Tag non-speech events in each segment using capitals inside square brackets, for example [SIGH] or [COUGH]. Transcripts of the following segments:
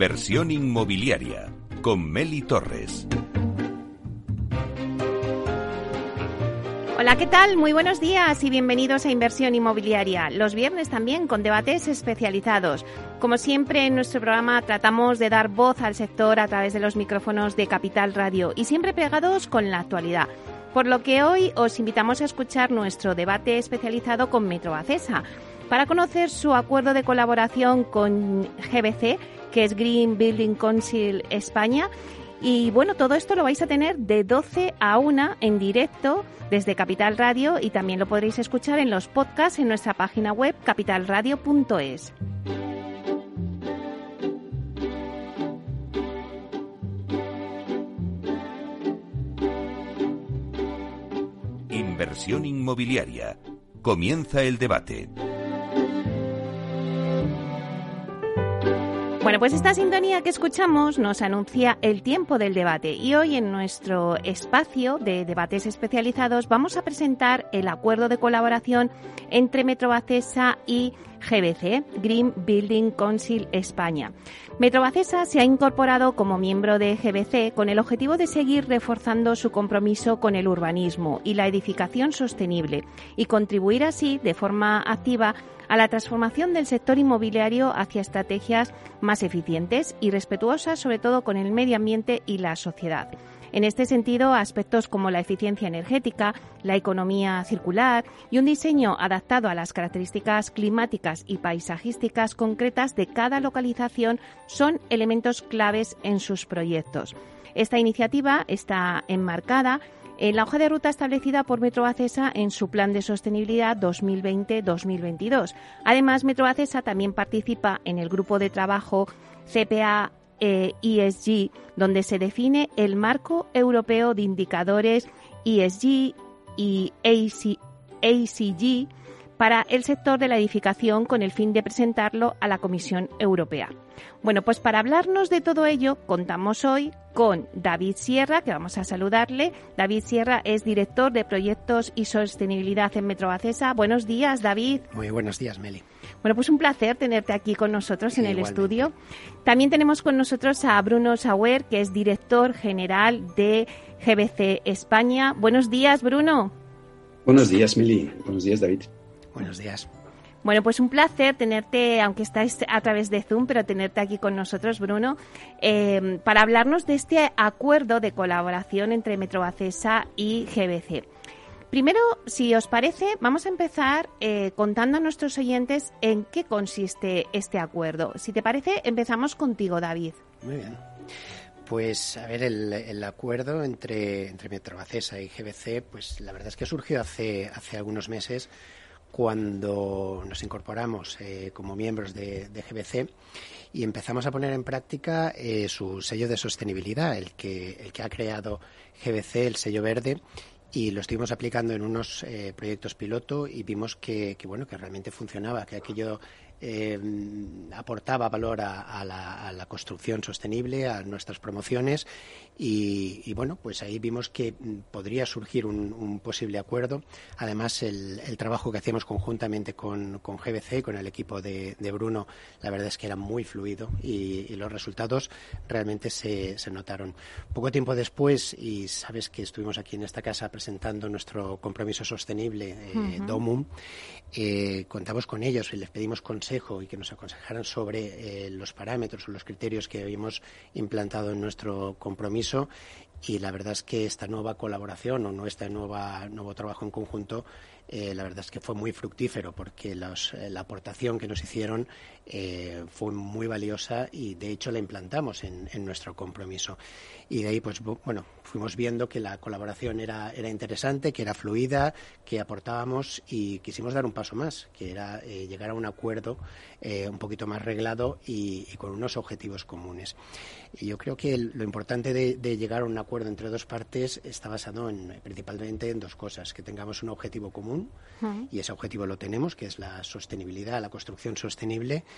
Inversión inmobiliaria con Meli Torres. Hola, ¿qué tal? Muy buenos días y bienvenidos a Inversión Inmobiliaria. Los viernes también con debates especializados. Como siempre en nuestro programa tratamos de dar voz al sector a través de los micrófonos de Capital Radio y siempre pegados con la actualidad. Por lo que hoy os invitamos a escuchar nuestro debate especializado con Metro Acesa para conocer su acuerdo de colaboración con GBC, que es Green Building Council España. Y bueno, todo esto lo vais a tener de 12 a 1 en directo desde Capital Radio y también lo podréis escuchar en los podcasts en nuestra página web capitalradio.es. Inversión inmobiliaria. Comienza el debate. Bueno, pues esta sintonía que escuchamos nos anuncia el tiempo del debate y hoy en nuestro espacio de debates especializados vamos a presentar el acuerdo de colaboración entre Metrobacesa y GBC, Green Building Council España. Metrobacesa se ha incorporado como miembro de GBC con el objetivo de seguir reforzando su compromiso con el urbanismo y la edificación sostenible y contribuir así de forma activa a la transformación del sector inmobiliario hacia estrategias más eficientes y respetuosas sobre todo con el medio ambiente y la sociedad. En este sentido, aspectos como la eficiencia energética, la economía circular y un diseño adaptado a las características climáticas y paisajísticas concretas de cada localización son elementos claves en sus proyectos. Esta iniciativa está enmarcada en la hoja de ruta establecida por Metroacesa en su plan de sostenibilidad 2020-2022. Además, Metroacesa también participa en el grupo de trabajo CPA ESG, e donde se define el marco europeo de indicadores ESG y ACG para el sector de la edificación con el fin de presentarlo a la Comisión Europea. Bueno, pues para hablarnos de todo ello, contamos hoy con David Sierra, que vamos a saludarle. David Sierra es director de proyectos y sostenibilidad en Metrobacesa. Buenos días, David. Muy buenos días, Meli. Bueno, pues un placer tenerte aquí con nosotros en el estudio. También tenemos con nosotros a Bruno Sauer, que es director general de GBC España. Buenos días, Bruno. Buenos días, Meli. Buenos días, David. Buenos días. Bueno, pues un placer tenerte, aunque estáis a través de Zoom, pero tenerte aquí con nosotros, Bruno, eh, para hablarnos de este acuerdo de colaboración entre Metrobacesa y GBC. Primero, si os parece, vamos a empezar eh, contando a nuestros oyentes en qué consiste este acuerdo. Si te parece, empezamos contigo, David. Muy bien. Pues a ver, el, acuerdo entre, entre Metrobacesa y GBC, pues la verdad es que surgió hace, hace algunos meses cuando nos incorporamos eh, como miembros de, GBC y empezamos a poner en práctica eh, su sello de sostenibilidad, el que, el que ha creado GBC, el sello verde, y lo estuvimos aplicando en unos eh, proyectos piloto y vimos que, que, bueno que realmente funcionaba que aquello eh, aportaba valor a, la, construcción sostenible, a nuestras promociones y, bueno, pues ahí vimos que podría surgir un, posible acuerdo. Además, el, trabajo que hacíamos conjuntamente con, con GBC, con el equipo de, Bruno, la verdad es que era muy fluido y, los resultados realmente se, notaron. Poco tiempo después, y sabes que estuvimos aquí en esta casa presentando nuestro compromiso sostenible, eh, DOMUM, eh, contamos con ellos y les pedimos consejos y que nos aconsejaran sobre eh, los parámetros o los criterios que habíamos implantado en nuestro compromiso. Y la verdad es que esta nueva colaboración o nuestro nuevo trabajo en conjunto eh, la verdad es que fue muy fructífero porque eh, la aportación que nos hicieron eh, fue muy valiosa y de hecho la implantamos en, nuestro compromiso. Y de ahí, pues bueno, fuimos viendo que la colaboración era, era interesante, que era fluida, que aportábamos y quisimos dar un paso más, que era llegar a un acuerdo un poquito más reglado y, con unos objetivos comunes. Y yo creo que lo importante de, de, llegar a un acuerdo entre dos partes está basado en, principalmente en dos cosas, que tengamos un objetivo común y ese objetivo lo tenemos, que es la sostenibilidad, la construcción sostenible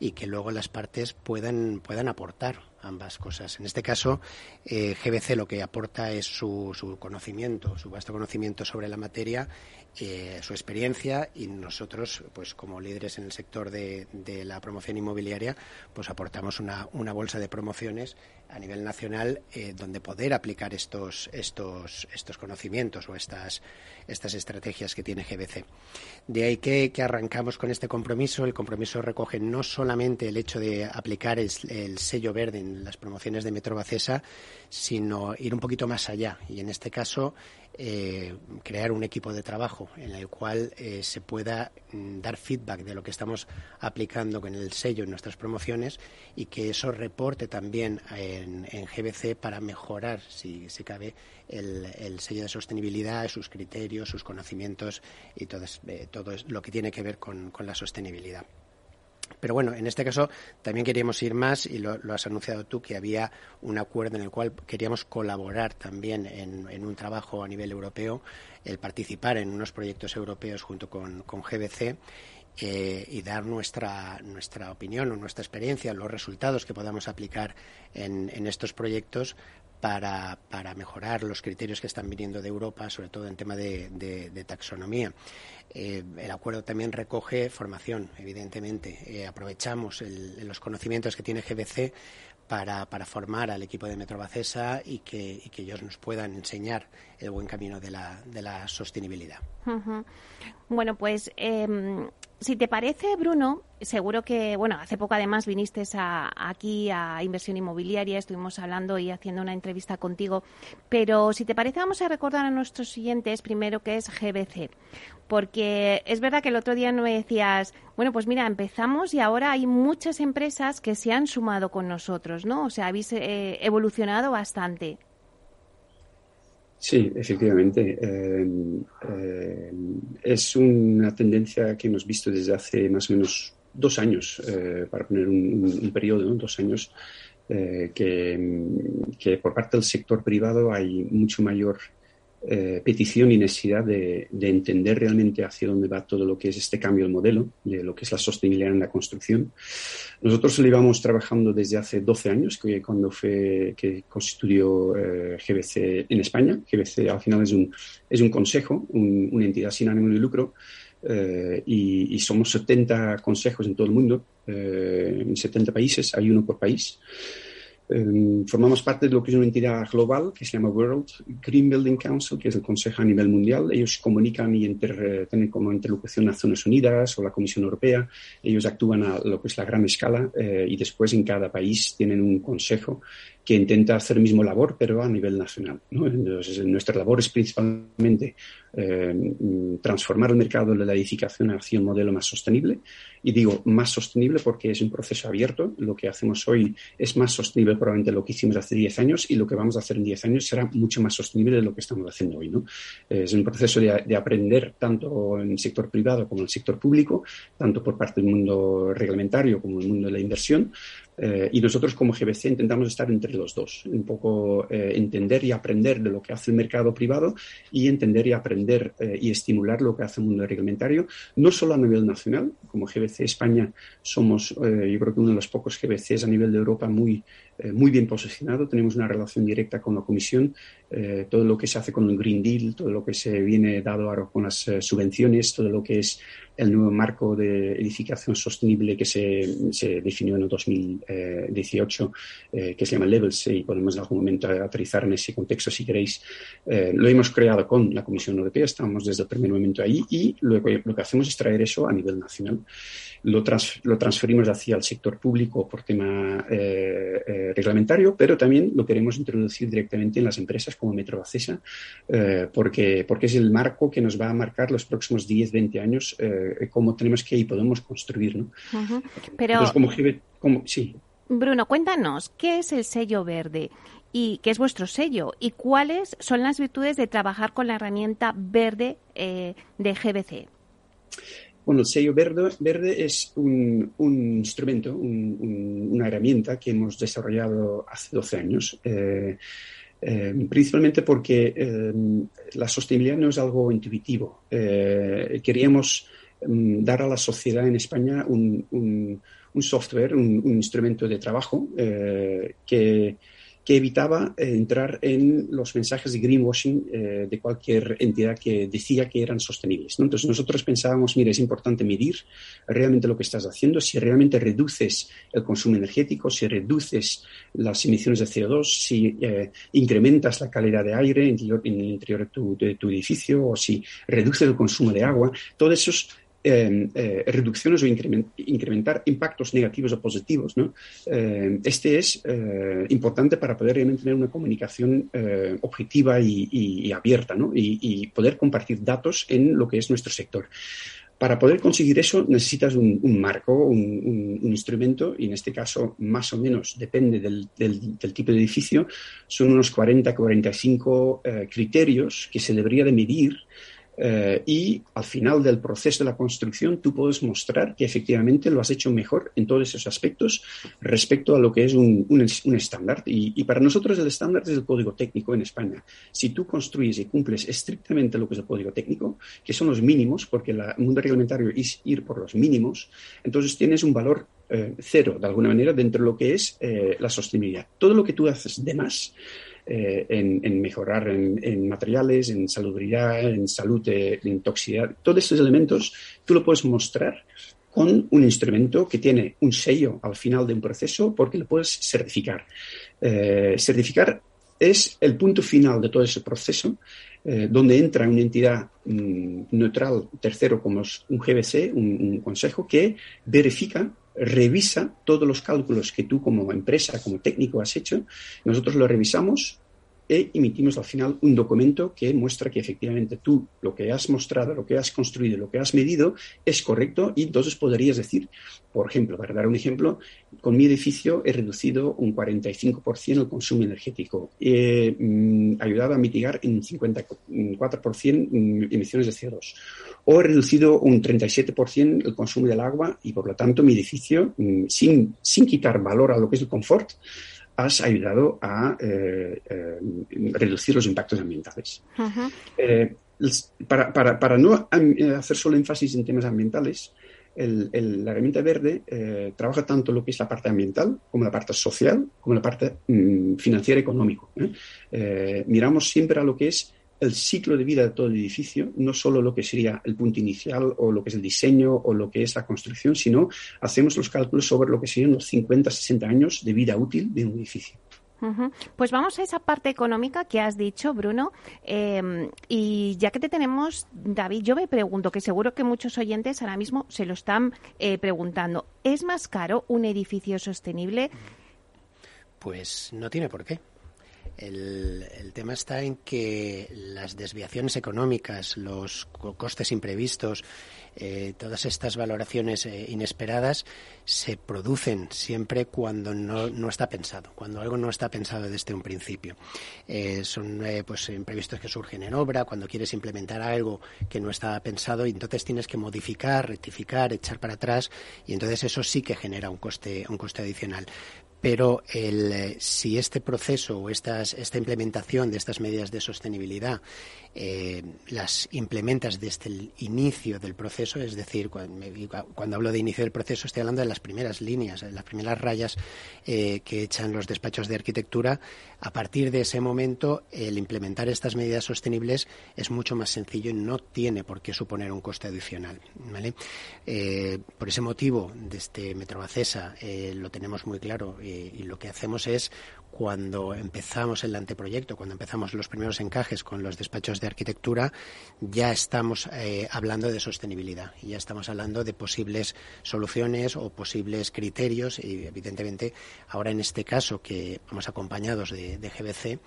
y que luego las partes puedan, puedan aportar ambas cosas. En este caso, eh, GBC lo que aporta es su, su, conocimiento, su vasto conocimiento sobre la materia, eh, su experiencia y nosotros, pues como líderes en el sector de, de la promoción inmobiliaria, pues aportamos una, una bolsa de promociones a nivel nacional eh, donde poder aplicar estos, estos, estos conocimientos o estas, estas estrategias que tiene GBC. De ahí que, que, arrancamos con este compromiso. El compromiso recoge no solamente el hecho de aplicar el, el sello verde en las promociones de Metro Bacesa, sino ir un poquito más allá y en este caso eh, crear un equipo de trabajo en el cual eh, se pueda mm, dar feedback de lo que estamos aplicando con el sello en nuestras promociones y que eso reporte también en, GBC para mejorar, si, si cabe, el, el, sello de sostenibilidad, sus criterios, sus conocimientos y todo, eh, todo lo que tiene que ver con la sostenibilidad. Pero bueno, en este caso también queríamos ir más, y lo, has anunciado tú, que había un acuerdo en el cual queríamos colaborar también en, un trabajo a nivel europeo, el participar en unos proyectos europeos junto con, con GBC. Eh, y dar nuestra, nuestra opinión o nuestra experiencia, los resultados que podamos aplicar en estos proyectos para, para, mejorar los criterios que están viniendo de Europa, sobre todo en tema de, taxonomía. Eh, el acuerdo también recoge formación, evidentemente. Eh, aprovechamos el, los conocimientos que tiene GBC para, para, formar al equipo de Metrobacesa y que, y que ellos nos puedan enseñar el buen camino de la, de la sostenibilidad. Bueno, pues eh, si te parece, Bruno, seguro que, bueno, hace poco además viniste aquí a Inversión Inmobiliaria, estuvimos hablando y haciendo una entrevista contigo, pero si te parece vamos a recordar a nuestros siguientes primero que es GBC, porque es verdad que el otro día no me decías, bueno, pues mira, empezamos y ahora hay muchas empresas que se han sumado con nosotros, ¿no? O sea, habéis eh, evolucionado bastante. Sí, efectivamente. Eh, eh, es una tendencia que hemos visto desde hace más o menos dos años, eh, para poner un, periodo, ¿no? dos años, que, que, por parte del sector privado hay mucho mayor eh, petición y necesidad de, de, entender realmente hacia dónde va todo lo que es este cambio de modelo, de lo que es la sostenibilidad en la construcción. Nosotros lo íbamos trabajando desde hace 12 años, que cuando fue que constituyó eh, GBC en España. GBC al final es un, es un consejo, un, una entidad sin ánimo de lucro, eh, y, y, somos 70 consejos en todo el mundo, eh, en 70 países, hay uno por país. Eh, formamos parte de lo que es una entidad global que se llama World Green Building Council, que es el consejo a nivel mundial. Ellos comunican y inter, tienen como interlocución Naciones Unidas o la Comisión Europea. Ellos actúan a lo que es la gran escala eh, y después en cada país tienen un consejo que intenta hacer el mismo labor, pero a nivel nacional. Entonces, nuestra labor es principalmente eh, transformar el mercado de la edificación hacia un modelo más sostenible. Y digo más sostenible porque es un proceso abierto. Lo que hacemos hoy es más sostenible probablemente lo que hicimos hace 10 años y lo que vamos a hacer en 10 años será mucho más sostenible de lo que estamos haciendo hoy. Es un proceso de, de aprender tanto en el sector privado como en el sector público, tanto por parte del mundo reglamentario como el mundo de la inversión, eh, y nosotros como GBC intentamos estar entre los dos, un poco eh, entender y aprender de lo que hace el mercado privado y entender y aprender eh, y estimular lo que hace el mundo reglamentario, no solo a nivel nacional, como GBC España somos yo creo que uno de los pocos GBCs a nivel de Europa muy, eh, muy bien posicionado, tenemos una relación directa con la Comisión, todo lo que se hace con el Green Deal, todo lo que se viene dado ahora con las subvenciones, todo lo que es el nuevo marco de edificación sostenible que se, se definió en el 2018, eh, que se llama Levels, y podemos en algún momento aterrizar en ese contexto si queréis. Eh, lo hemos creado con la Comisión Europea, estamos desde el primer momento ahí y luego lo que hacemos es traer eso a nivel nacional. Lo, trans, lo transferimos hacia el sector público por tema eh, eh, reglamentario, pero también lo queremos introducir directamente en las empresas como Metro Acesa, eh, porque, porque es el marco que nos va a marcar los próximos 10, 20 años cómo tenemos que y podemos construir. ¿no? Uh -huh. Pero, Entonces, como, como, sí. Bruno, cuéntanos, ¿qué es el sello verde? y qué es vuestro sello y cuáles son las virtudes de trabajar con la herramienta verde eh, de GBC. Bueno, el sello verde, es un, instrumento, un, un, una herramienta que hemos desarrollado hace 12 años. Eh, eh, principalmente porque eh, la sostenibilidad no es algo intuitivo. queríamos dar a la sociedad en España un software, un, instrumento de trabajo que que evitaba eh, entrar en los mensajes de greenwashing eh, de cualquier entidad que decía que eran sostenibles. Entonces nosotros pensábamos, mira, es importante medir realmente lo que estás haciendo, si realmente reduces el consumo energético, si reduces las emisiones de CO2, si eh, incrementas la calidad de aire en el interior, de, tu, de tu edificio o si reduces el consumo de agua. Todos esos Em, eh, reducciones o incrementar impactos negativos o positivos. Em, este es eh, importante para poder realmente tener una comunicación eh, objetiva y, abierta ¿no? y, poder compartir datos en lo que es nuestro sector. Para poder conseguir eso necesitas un, marco, un, instrumento, y en este caso más o menos depende del, del tipo de edificio, son unos 40-45 criterios que se debería de medir eh, y al final del proceso de la construcción tú puedes mostrar que efectivamente lo has hecho mejor en todos esos aspectos respecto a lo que es un, un, estándar. Y, para nosotros el estándar es el código técnico en España. Si tú construyes y cumples estrictamente lo que es el código técnico, que son los mínimos, porque el mundo reglamentario es ir por los mínimos, entonces tienes un valor eh, cero, de alguna manera, dentro de lo que es eh, la sostenibilidad. Todo lo que tú haces de más, eh, en, mejorar en, materiales, en salubridad, en salud, en toxicidad. Todos estos elementos tú lo puedes mostrar con un instrumento que tiene un sello al final de un proceso porque lo puedes certificar. Eh, certificar es el punto final de todo ese proceso eh, donde entra una entidad mm, neutral tercero como es un GBC, un consejo, que verifica revisa todos los cálculos que tú como empresa, como técnico has hecho, nosotros lo revisamos e emitimos al final un documento que muestra que efectivamente tú lo que has mostrado, lo que has construido, lo que has medido es correcto y entonces podrías decir, por ejemplo, para dar un ejemplo, con mi edificio he reducido un 45% el consumo energético, he mm, ayudado a mitigar en 54% mm, emisiones de CO2 o he reducido un 37% el consumo del agua y por lo tanto mi edificio, mm, sin, sin quitar valor a lo que es el confort, has ayudado a eh, eh, reducir los impactos ambientales. Eh, para, para, para, no hacer solo énfasis en temas ambientales, el, la herramienta verde trabaja tanto lo que es la parte ambiental como la parte social, como la parte mm, financiera y económica. miramos siempre a lo que es el ciclo de vida de todo el edificio, no solo lo que sería el punto inicial o lo que es el diseño o lo que es la construcción, sino hacemos los cálculos sobre lo que serían los 50, 60 años de vida útil de un edificio. Pues vamos a esa parte económica que has dicho, Bruno. Em, y ya que te tenemos, David, yo me pregunto, que seguro que muchos oyentes ahora mismo se lo están eh, preguntando, ¿es más caro un edificio sostenible? Pues no tiene por qué. El, tema está en que las desviaciones económicas, los costes imprevistos, eh, todas estas valoraciones eh, inesperadas se producen siempre cuando no, está pensado, cuando algo no está pensado desde un principio. Eh, son pues imprevistos que surgen en obra, cuando quieres implementar algo que no estaba pensado y entonces tienes que modificar, rectificar, echar para atrás y entonces eso sí que genera un coste, un coste adicional pero el, eh, si este proceso o esta implementación de estas medidas de sostenibilidad eh, las implementas desde el inicio del proceso, es decir, cuando, hablo de inicio del proceso estoy hablando de las primeras líneas, las primeras rayas eh, que echan los despachos de arquitectura. A partir de ese momento, el implementar estas medidas sostenibles es mucho más sencillo y no tiene por qué suponer un coste adicional. Eh, por ese motivo, desde Metrobacesa lo tenemos muy claro y lo que hacemos es cuando empezamos el anteproyecto, cuando empezamos los primeros encajes con los despachos de arquitectura, ya estamos eh, hablando de sostenibilidad, ya estamos hablando de posibles soluciones o posibles criterios y evidentemente ahora en este caso que vamos acompañados de, GBC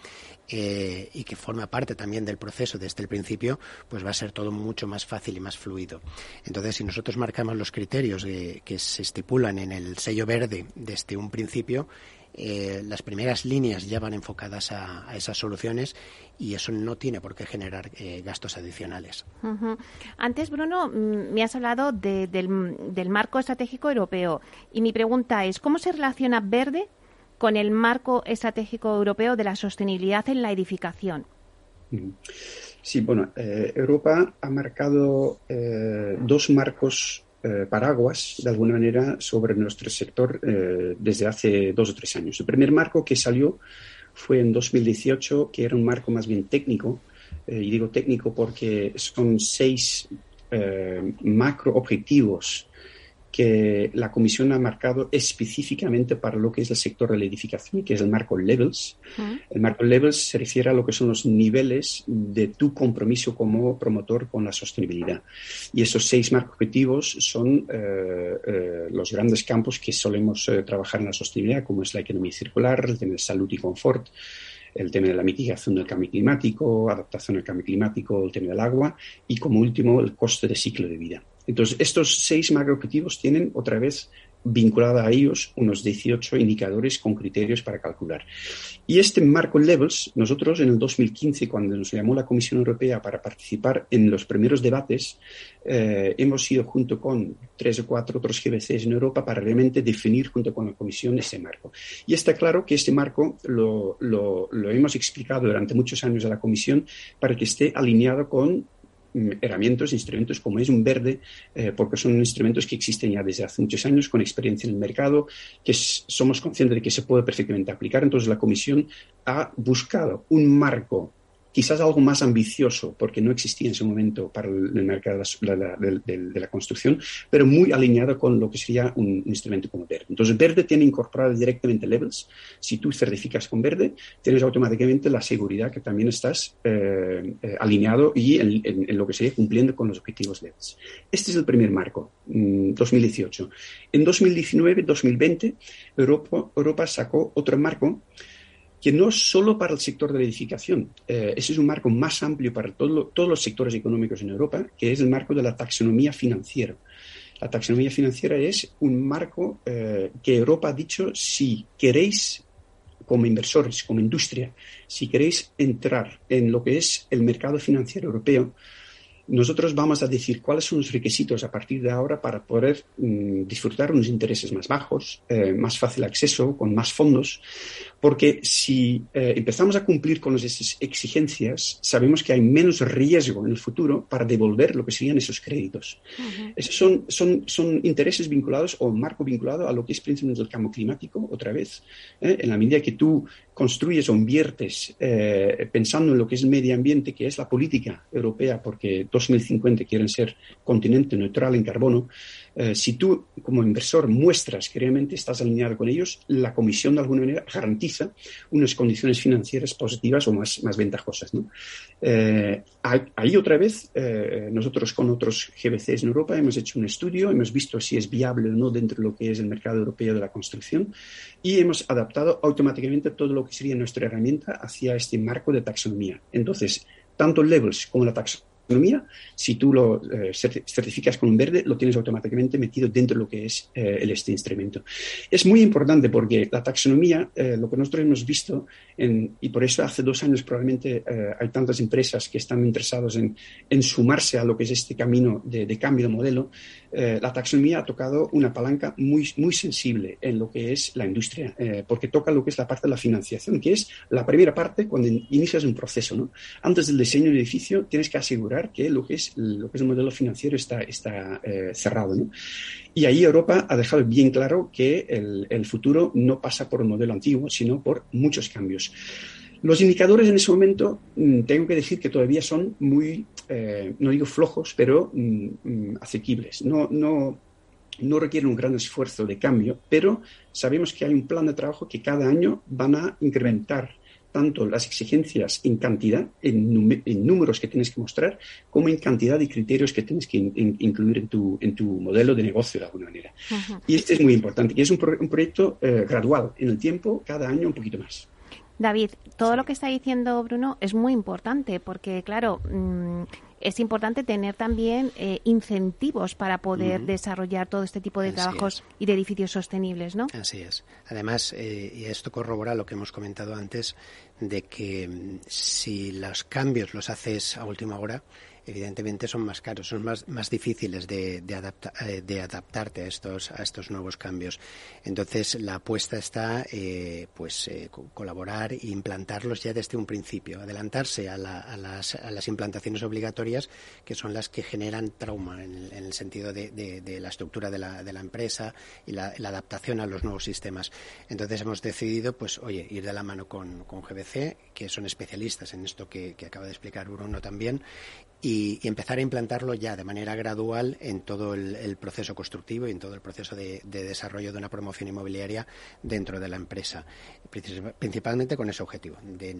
eh, y que forma parte también del proceso desde el principio, pues va a ser todo mucho más fácil y más fluido. Entonces, si nosotros marcamos los criterios que se estipulan en el sello verde desde un principio, eh, las primeras líneas ya van enfocadas a, esas soluciones y eso no tiene por qué generar eh, gastos adicionales. Antes, Bruno, mm, me has hablado del, marco estratégico europeo y mi pregunta es, ¿cómo se relaciona verde con el marco estratégico europeo de la sostenibilidad en la edificación? Sí, bueno, eh, Europa ha marcado dos marcos eh, paraguas, de alguna manera, sobre nuestro sector eh, desde hace dos o tres años. El primer marco que salió fue en 2018, que era un marco más bien técnico, y digo técnico porque son seis macro objetivos que la Comisión ha marcado específicamente para lo que es el sector de la edificación, que es el marco Levels. El marco Levels se refiere a lo que son los niveles de tu compromiso como promotor con la sostenibilidad. Y esos seis marcos objetivos son eh, eh, los grandes campos que solemos eh, trabajar en la sostenibilidad, como es la economía circular, el tema de salud y confort, el tema de la mitigación del cambio climático, adaptación al cambio climático, el tema del agua y, como último, el coste de ciclo de vida. Entonces, estos seis macroobjetivos tienen otra vez vinculada a ellos unos 18 indicadores con criterios para calcular. Y este marco Levels, nosotros en el 2015, cuando nos llamó la Comisión Europea para participar en los primeros debates, eh, hemos ido junto con tres o cuatro otros GBCs en Europa para realmente definir junto con la Comisión ese marco. Y está claro que este marco lo, lo hemos explicado durante muchos años a la Comisión para que esté alineado con herramientas, instrumentos como es un verde, eh, porque son instrumentos que existen ya desde hace muchos años con experiencia en el mercado, que somos conscientes de que se puede perfectamente aplicar. Entonces la Comisión ha buscado un marco quizás algo más ambicioso, porque no existía en ese momento para el, mercado de la, construcción, pero muy alineado con lo que sería un, instrumento como Verde. Entonces, Verde tiene incorporado directamente Levels. Si tú certificas con Verde, tienes automáticamente la seguridad que también estás eh, eh, alineado y en, lo que sería cumpliendo con los objetivos Levels. Este es el primer marco, 2018. Mm, en 2019-2020, Europa, Europa sacó otro marco que no solo para el sector de la edificación, eh, ese es un marco más amplio para todos los sectores económicos en Europa, que es el marco de la taxonomía financiera. La taxonomía financiera es un marco eh, que Europa ha dicho, si queréis, como inversores, como industria, si queréis entrar en lo que es el mercado financiero europeo, nosotros vamos a decir cuáles son los requisitos a partir de ahora para poder mm, disfrutar unos intereses más bajos, eh, más fácil acceso, con más fondos, porque si eh, empezamos a cumplir con esas exigencias, sabemos que hay menos riesgo en el futuro para devolver lo que serían esos créditos. Esos son, son, son intereses vinculados o marco vinculado a lo que es principalmente el cambio climático, otra vez, ¿eh? en la medida que tú construyes o inviertes eh, pensando en lo que es el medio ambiente, que es la política europea, porque 2050 quieren ser continente neutral en carbono, eh, si tú como inversor muestras que realmente estás alineado con ellos, la comisión de alguna manera garantiza unas condiciones financieras positivas o más, más ventajosas. ¿no? Eh, ahí otra vez, eh, nosotros con otros GBCs en Europa hemos hecho un estudio, hemos visto si es viable o no dentro de lo que es el mercado europeo de la construcción y hemos adaptado automáticamente todo lo que sería nuestra herramienta hacia este marco de taxonomía. Entonces, tanto Levels como la taxonomía si tú lo eh, certificas con un verde, lo tienes automáticamente metido dentro de lo que es eh, este instrumento. Es muy importante porque la taxonomía, eh, lo que nosotros hemos visto, y por eso hace dos años probablemente hay tantas empresas que están interesadas en, en, sumarse a lo que es este camino de cambio de modelo, la taxonomía ha tocado una palanca muy, muy sensible en lo que es la industria, porque toca lo que es la parte de la financiación, que es la primera parte cuando inicias un proceso. ¿no? Antes del diseño del edificio tienes que asegurar que lo que es, lo que es el modelo financiero está, está eh, cerrado. Y ahí Europa ha dejado bien claro que el, el, futuro no pasa por un modelo antiguo, sino por muchos cambios. Los indicadores en ese momento, mm, tengo que decir que todavía son muy, eh, no digo flojos, pero mm, mm, asequibles. No, no, no requieren un gran esfuerzo de cambio, pero sabemos que hay un plan de trabajo que cada año van a incrementar tanto las exigencias en cantidad, en, números que tienes que mostrar, como en cantidad de criterios que tienes que incluir en tu, en tu modelo de negocio de alguna manera. Y este es muy importante, y es un, proyecto eh, gradual en el tiempo, cada año un poquito más. David, todo lo que está diciendo Bruno es muy importante porque, claro, mm, es importante tener también eh, incentivos para poder desarrollar todo este tipo de trabajos y de edificios sostenibles, ¿no? Así es. Además, eh, y esto corrobora lo que hemos comentado antes, de que mm, si los cambios los haces a última hora, evidentemente son más caros, son más, más difíciles de, de, eh, de adaptarte a estos, a estos nuevos cambios. Entonces, la apuesta está, eh, pues, eh, colaborar e implantarlos ya desde un principio, adelantarse a, a, las, a, las, implantaciones obligatorias, que son las que generan trauma en el, en el sentido de, de, la estructura de la, de la empresa y la, la, adaptación a los nuevos sistemas. Entonces, hemos decidido, pues, oye, ir de la mano con, con GBC, que son especialistas en esto que, que acaba de explicar Bruno también, y, y, empezar a implantarlo ya de manera gradual en todo el, el proceso constructivo y en todo el proceso de, de, desarrollo de una promoción inmobiliaria dentro de la empresa, principalmente con ese objetivo, de,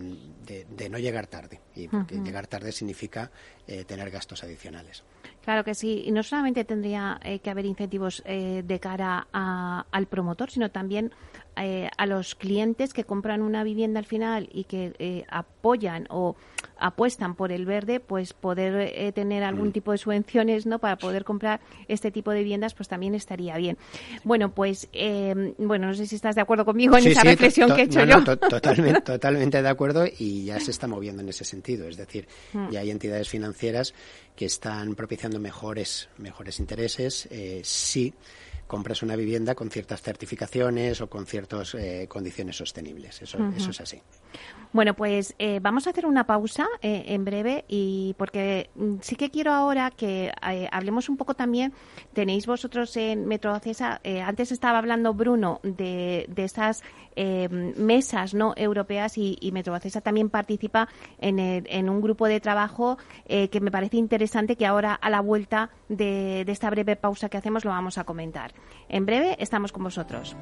de, de no llegar tarde. Y porque uh -huh. llegar tarde significa eh, tener gastos adicionales. Claro que sí, y no solamente tendría eh, que haber incentivos eh, de cara a, al promotor, sino también eh, a los clientes que compran una vivienda al final y que eh, apoyan o apuestan por el verde, pues poder eh, tener algún mm. tipo de subvenciones no para poder comprar este tipo de viviendas, pues también estaría bien. Bueno, pues eh, bueno, no sé si estás de acuerdo conmigo en sí, esa sí, reflexión que he hecho no, yo. No, to, totalmente, [LAUGHS] totalmente de acuerdo y ya se está moviendo en ese sentido. Es decir, mm. ya hay entidades financieras que están propiciando mejores, mejores intereses. Eh, sí compras una vivienda con ciertas certificaciones o con ciertas eh, condiciones sostenibles. Eso, uh -huh. eso es así. Bueno, pues eh, vamos a hacer una pausa eh, en breve y porque mm, sí que quiero ahora que hablemos un poco también. Tenéis vosotros en Metro Acesa, eh, antes estaba hablando Bruno de, de esas mesas no europeas y, y Metro también participa en, el, en un grupo de trabajo que me parece interesante que ahora a la vuelta de, de esta breve pausa que hacemos lo vamos a comentar. En breve estamos con vosotros.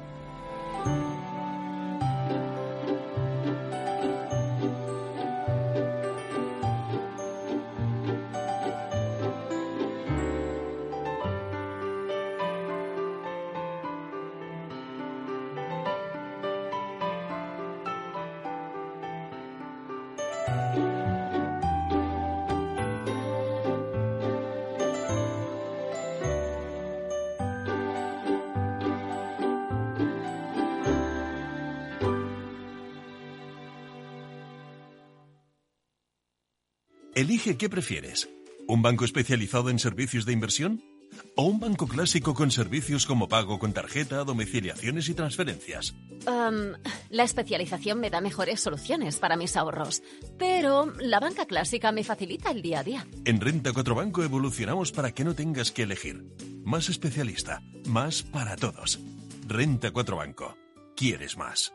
Elige qué prefieres. ¿Un banco especializado en servicios de inversión? ¿O un banco clásico con servicios como pago con tarjeta, domiciliaciones y transferencias? Um, la especialización me da mejores soluciones para mis ahorros, pero la banca clásica me facilita el día a día. En Renta 4 Banco evolucionamos para que no tengas que elegir. Más especialista, más para todos. Renta 4 Banco. ¿Quieres más?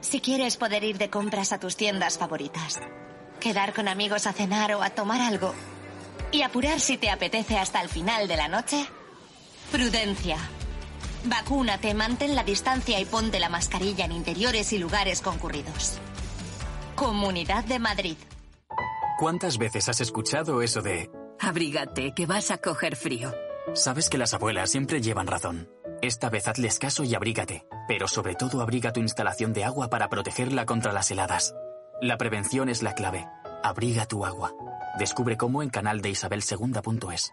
Si quieres poder ir de compras a tus tiendas favoritas, quedar con amigos a cenar o a tomar algo y apurar si te apetece hasta el final de la noche, prudencia. Vacúnate, mantén la distancia y ponte la mascarilla en interiores y lugares concurridos. Comunidad de Madrid. ¿Cuántas veces has escuchado eso de... Abrígate, que vas a coger frío? Sabes que las abuelas siempre llevan razón. Esta vez hazles caso y abrígate, pero sobre todo abriga tu instalación de agua para protegerla contra las heladas. La prevención es la clave. Abriga tu agua. Descubre cómo en canal de Isabel Segunda.es.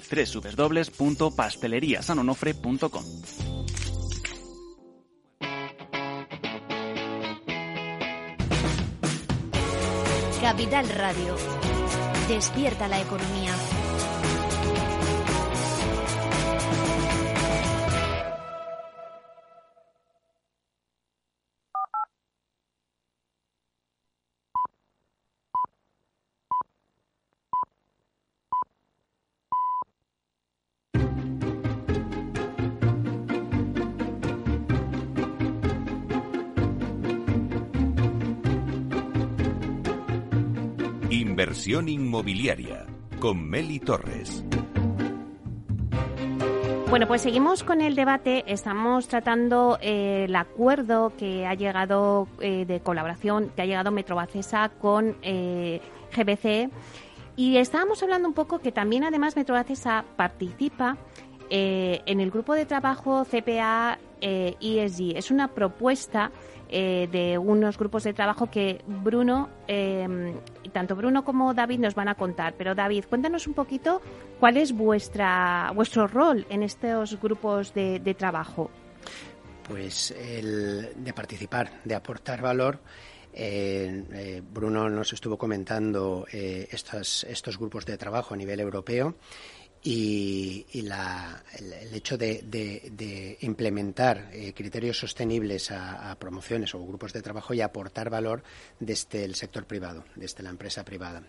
3 www.pasteleriasanonofre.com. Capital Radio. Despierta la economía. Inversión inmobiliaria con Meli Torres. Bueno, pues seguimos con el debate. Estamos tratando eh, el acuerdo que ha llegado eh, de colaboración que ha llegado Metrobacesa con eh, GBC y estábamos hablando un poco que también además Metrobacesa participa en el grupo de trabajo CPA ESG. Es una propuesta eh, de unos grupos de trabajo que Bruno, eh, tanto Bruno como David nos van a contar. Pero David, cuéntanos un poquito cuál es vuestra, vuestro rol en estos grupos de, trabajo. Pues el de participar, de aportar valor. Eh, Bruno nos estuvo comentando estos, estos grupos de trabajo a nivel europeo y, el, hecho de, implementar eh, criterios sostenibles a, promociones o grupos de trabajo y aportar valor desde el sector privado, desde la empresa privada.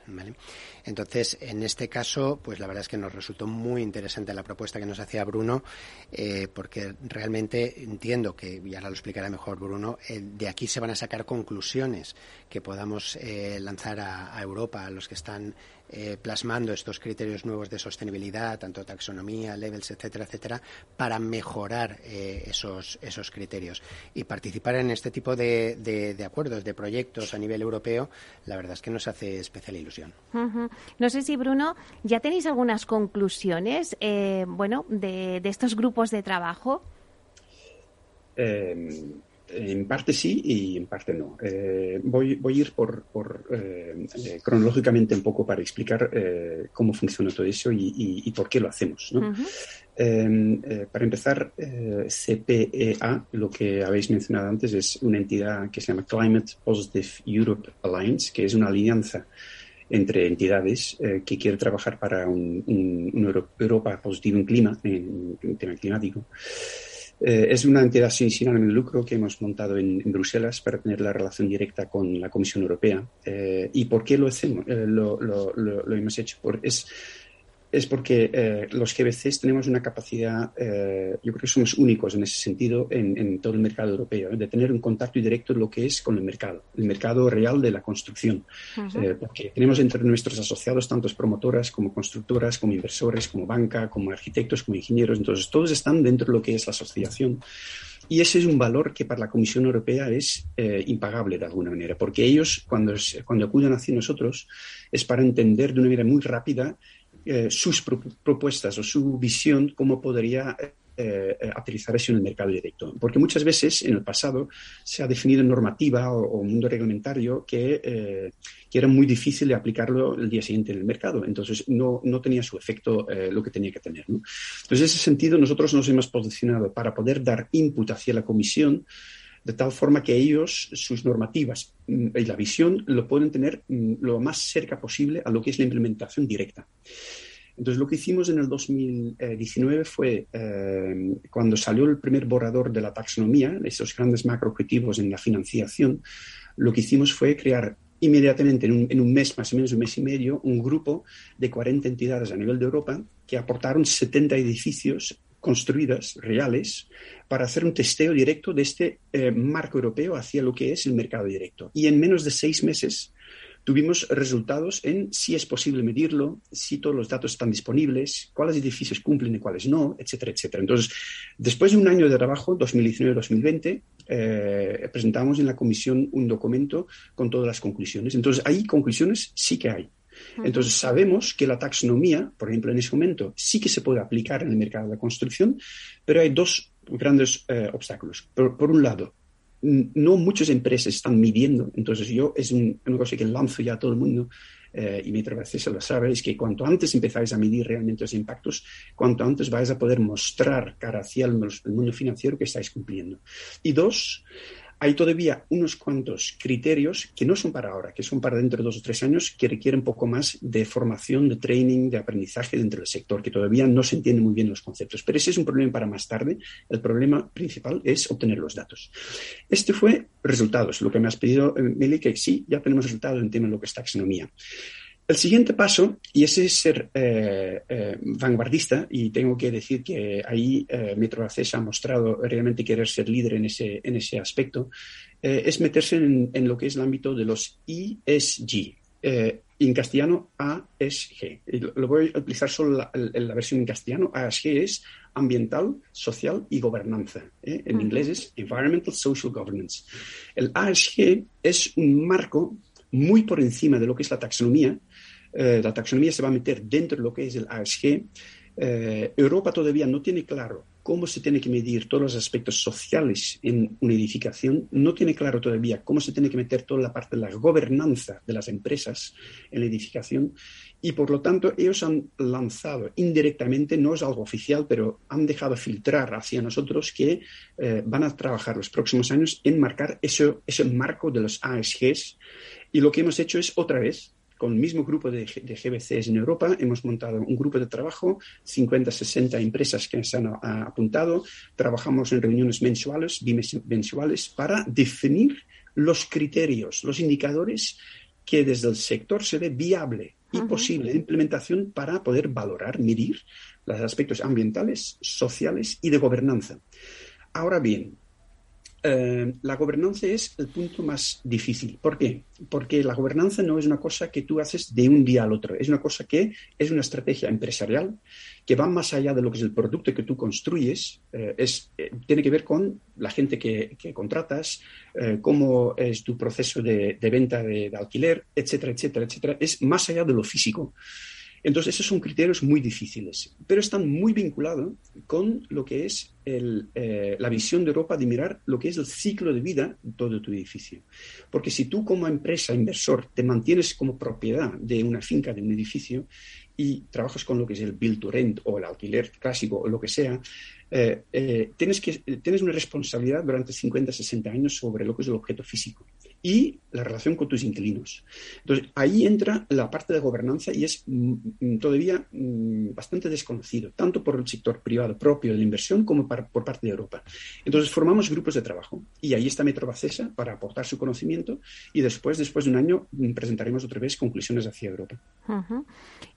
Entonces, en este caso, pues la verdad es que nos resultó muy interesante la propuesta que nos hacía Bruno, eh, porque realmente entiendo que, y ahora lo explicará mejor Bruno, eh, de aquí se van a sacar conclusiones que podamos lanzar a Europa, a los que están eh, plasmando estos criterios nuevos de sostenibilidad, tanto taxonomía, levels, etcétera, etcétera, para mejorar eh, esos, esos criterios. Y participar en este tipo de, de, acuerdos, de proyectos a nivel europeo, la verdad es que nos hace especial ilusión. No sé si, Bruno, ya tenéis algunas conclusiones eh, bueno, de, de estos grupos de trabajo. En parte sí y en parte no. Eh, voy, voy, a ir por, por eh, eh, cronológicamente un poco para explicar cómo funciona todo eso y, por qué lo hacemos. Em, para empezar, CPEA, lo que habéis mencionado antes, es una entidad que se llama Climate Positive Europe Alliance, que es una alianza entre entidades que quiere trabajar para un, Europa positiva en clima, en, en tema climático. Eh, es una entidad sin, ánimo de lucro que hemos montado en, Bruselas para tener la relación directa con la Comisión Europea. Eh, ¿Y por qué lo, hacemos, eh, lo, lo, lo, hemos hecho? Por, es es porque eh, los GBCs tenemos una capacidad, eh, yo creo que somos únicos en ese sentido en, todo el mercado europeo, ¿eh? de tener un contacto directo lo que es con el mercado, el mercado real de la construcción. porque tenemos entre nuestros asociados tantos promotoras como constructoras, como inversores, como banca, como arquitectos, como ingenieros. Entonces, todos están dentro de lo que es la asociación. Y ese es un valor que para la Comisión Europea es impagable de alguna manera, porque ellos, cuando, cuando acuden hacia nosotros, es para entender de una manera muy rápida eh, sus propuestas o su visión, cómo podría eh, eh, aterrizar eso en el mercado directo. Porque muchas veces en el pasado se ha definido normativa o, un mundo reglamentario que, era muy difícil de aplicarlo el día siguiente en el mercado. Entonces no, no tenía su efecto lo que tenía que tener. Entonces, en ese sentido, nosotros nos hemos posicionado para poder dar input hacia la Comisión de tal forma que ellos, sus normativas mm, y la visión lo pueden tener mm, lo más cerca posible a lo que es la implementación directa. Entonces, lo que hicimos en el 2019 fue, eh, cuando salió el primer borrador de la taxonomía, esos grandes macroobjetivos en la financiación, lo que hicimos fue crear inmediatamente, en un, en un, mes, más o menos un mes y medio, un grupo de 40 entidades a nivel de Europa que aportaron 70 edificios construidas, reales, para hacer un testeo directo de este eh, marco europeo hacia lo que es el mercado directo. Y en menos de seis meses tuvimos resultados en si es posible medirlo, si todos los datos están disponibles, cuáles edificios cumplen y cuáles no, etcétera, etcétera. Entonces, después de un año de trabajo, 2019-2020, eh, presentamos en la comisión un documento con todas las conclusiones. Entonces, ahí conclusiones sí que hay. Entonces sabemos que la taxonomía, por ejemplo, en ese momento sí que se puede aplicar en el mercado de la construcción, pero hay dos grandes eh, obstáculos. Por, un lado, no muchas empresas están midiendo, entonces yo es un, una cosa que lanzo ya a todo el mundo, eh, y Metrovacesa lo sabe, es que cuanto antes empezáis a medir realmente los impactos, cuanto antes vais a poder mostrar cara hacia el mundo financiero que estáis cumpliendo. Y dos, hay todavía unos cuantos criterios que no son para ahora, que son para dentro de dos o tres años, que requieren poco más de formación, de training, de aprendizaje dentro del sector, que todavía no se entienden muy bien los conceptos. Pero ese es un problema para más tarde. El problema principal es obtener los datos. Este fue resultados, lo que me has pedido, eh, Meli, que sí, ya tenemos resultados en tema de lo que es taxonomía. El siguiente paso, y ese es ser eh, eh, vanguardista, y tengo que decir que ahí eh, Metro ha mostrado realmente querer ser líder en ese, en ese aspecto, es meterse en, lo que es el ámbito de los ESG. en castellano, ASG. Lo, voy a utilizar solo la, la, versión en castellano. ASG es ambiental, social y gobernanza. En inglés es Environmental Social Governance. El ASG es un marco muy por encima de lo que es la taxonomía, eh, la taxonomía se va a meter dentro de lo que es el ASG. Eh, Europa todavía no tiene claro cómo se tiene que medir todos los aspectos sociales en una edificación, no tiene claro todavía cómo se tiene que meter toda la parte de la gobernanza de las empresas en la edificación. Y por lo tanto ellos han lanzado indirectamente, no es algo oficial, pero han dejado filtrar hacia nosotros que eh, van a trabajar los próximos años en marcar ese, ese marco de los ASGs y lo que hemos hecho es otra vez con el mismo grupo de, GBCs en Europa, hemos montado un grupo de trabajo, 50, 60 empresas que se han apuntado. Trabajamos en reuniones mensuales, bimensuales, para definir los criterios, los indicadores que desde el sector se ve viable y posible de implementación para poder valorar, medir los aspectos ambientales, sociales y de gobernanza. Ahora bien, eh, la gobernanza es el punto más difícil. ¿Por qué? Porque la gobernanza no es una cosa que tú haces de un día al otro, es una cosa que es una estrategia empresarial que va más allá de lo que es el producto que tú construyes, eh, eh, tiene que ver con la gente que, contratas, cómo es tu proceso de, venta de, alquiler, etcétera, etcétera, etcétera. Es más allá de lo físico. Entonces, esos son criterios muy difíciles, pero están muy vinculados con lo que es eh, la visión de Europa de mirar lo que es el ciclo de vida de todo tu edificio. Porque si tú como empresa, inversor, te mantienes como propiedad de una finca, de un edificio, y trabajas con lo que es el build to rent o el alquiler clásico o lo que sea, eh, eh, tienes, que, tienes una responsabilidad durante 50, 60 años sobre lo que es el objeto físico y la relación con tus inquilinos. Entonces, ahí entra la parte de gobernanza y es mm, mm, todavía mm, bastante desconocido, tanto por el sector privado propio de la inversión como por parte de Europa. Entonces, formamos grupos de trabajo y ahí está Metrobacesa para aportar su conocimiento y después, después de un año, presentaremos otra vez conclusiones hacia Europa.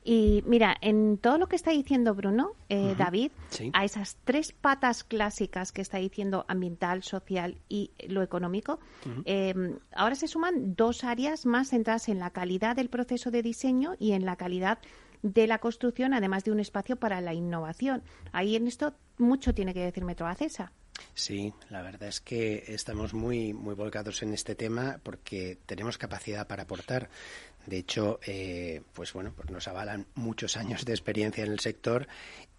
Y mira, en todo lo que está diciendo Bruno, eh, David, a esas tres patas clásicas que está diciendo ambiental, social y lo económico, ahora se suman dos áreas más centradas en la calidad del proceso de diseño y en la calidad de la construcción, además de un espacio para la innovación. Ahí en esto mucho tiene que decir Metro Acesa. Sí, la verdad es que estamos muy, muy volcados en este tema porque tenemos capacidad para aportar. De hecho, eh, pues bueno, pues nos avalan muchos años de experiencia en el sector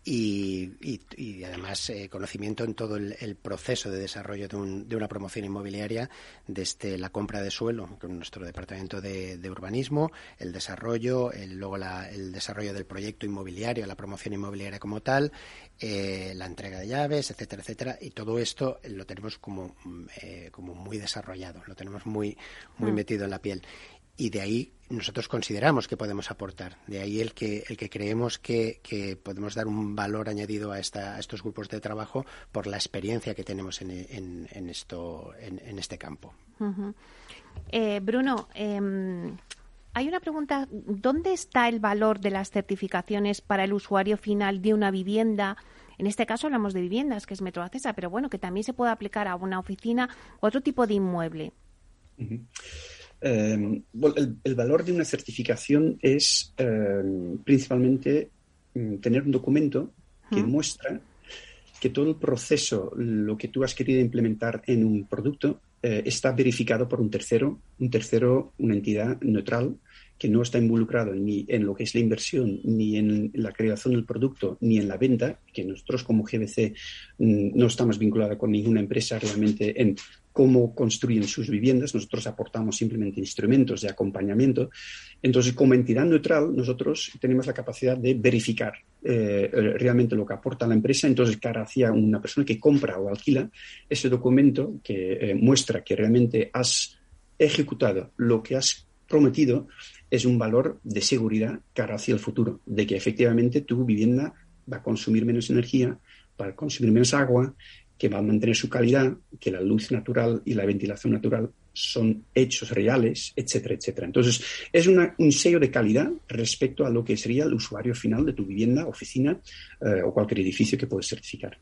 y, y, además eh, conocimiento en todo el, proceso de desarrollo de, un, de, una promoción inmobiliaria, desde la compra de suelo con nuestro departamento de, urbanismo, el desarrollo, el, luego el desarrollo del proyecto inmobiliario, la promoción inmobiliaria como tal, eh, la entrega de llaves, etcétera, etcétera, y todo esto lo tenemos como, eh, como muy desarrollado, lo tenemos muy, muy mm. metido en la piel y de ahí nosotros consideramos que podemos aportar. De ahí el que, el que creemos que, podemos dar un valor añadido a, esta, a, estos grupos de trabajo por la experiencia que tenemos en, en, esto, en, este campo. Eh, Bruno, em, hay una pregunta. ¿Dónde está el valor de las certificaciones para el usuario final de una vivienda? En este caso hablamos de viviendas, que es Metro Acesa, pero bueno, que también se puede aplicar a una oficina u otro tipo de inmueble. Em, el, valor de una certificación es em, principalmente mm, tener un documento que muestra que todo el proceso, lo que tú has querido implementar en un producto, eh, está verificado por un tercero, un tercero, una entidad neutral que no está involucrado ni en lo que es la inversión, ni en la creación del producto, ni en la venta, que nosotros como GBC mm, no estamos vinculados con ninguna empresa realmente en cómo construyen sus viviendas, nosotros aportamos simplemente instrumentos de acompañamiento. Entonces, como entidad neutral, nosotros tenemos la capacidad de verificar eh, realmente lo que aporta la empresa. Entonces, cara hacia una persona que compra o alquila, ese documento que eh, muestra que realmente has ejecutado lo que has prometido es un valor de seguridad cara hacia el futuro, de que efectivamente tu vivienda va a consumir menos energía, va a consumir menos agua, que va a mantener su calidad, que la luz natural y la ventilación natural son hechos reales, etcétera, etcétera. Entonces, es un sello de calidad respecto a lo que sería el usuario final de tu vivienda, oficina eh, o cualquier edificio que puedes certificar.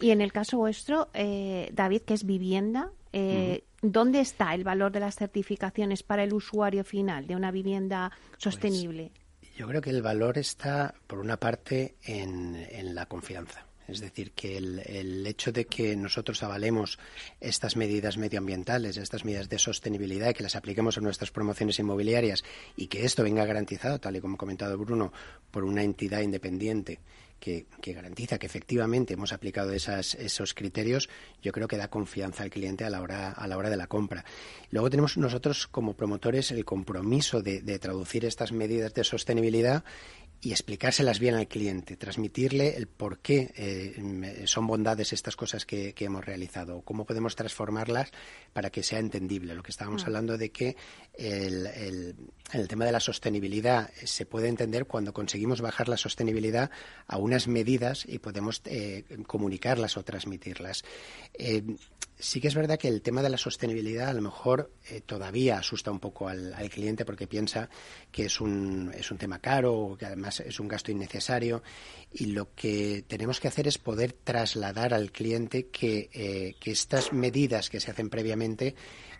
Y en el caso vuestro, eh, David, que es vivienda, eh, ¿dónde está el valor de las certificaciones para el usuario final de una vivienda sostenible? Pues, yo creo que el valor está, por una parte, en la confianza. Es decir, que el, hecho de que nosotros avalemos estas medidas medioambientales, estas medidas de sostenibilidad y que las apliquemos en nuestras promociones inmobiliarias y que esto venga garantizado, tal y como ha comentado Bruno, por una entidad independiente que, garantiza que efectivamente hemos aplicado esos criterios, yo creo que da confianza al cliente a la hora, a la hora de la compra. Luego tenemos nosotros como promotores el compromiso de traducir estas medidas de sostenibilidad y explicárselas bien al cliente, transmitirle el por qué eh, son bondades estas cosas que, hemos realizado, cómo podemos transformarlas para que sea entendible. Lo que estábamos mm. hablando de que el, el, tema de la sostenibilidad se puede entender cuando conseguimos bajar la sostenibilidad a unas medidas y podemos eh, comunicarlas o transmitirlas. Eh, sí que es verdad que el tema de la sostenibilidad a lo mejor eh, todavía asusta un poco al, cliente porque piensa que es un, es un tema caro que además es un gasto innecesario. Y lo que tenemos que hacer es poder trasladar al cliente que, eh, que estas medidas que se hacen previamente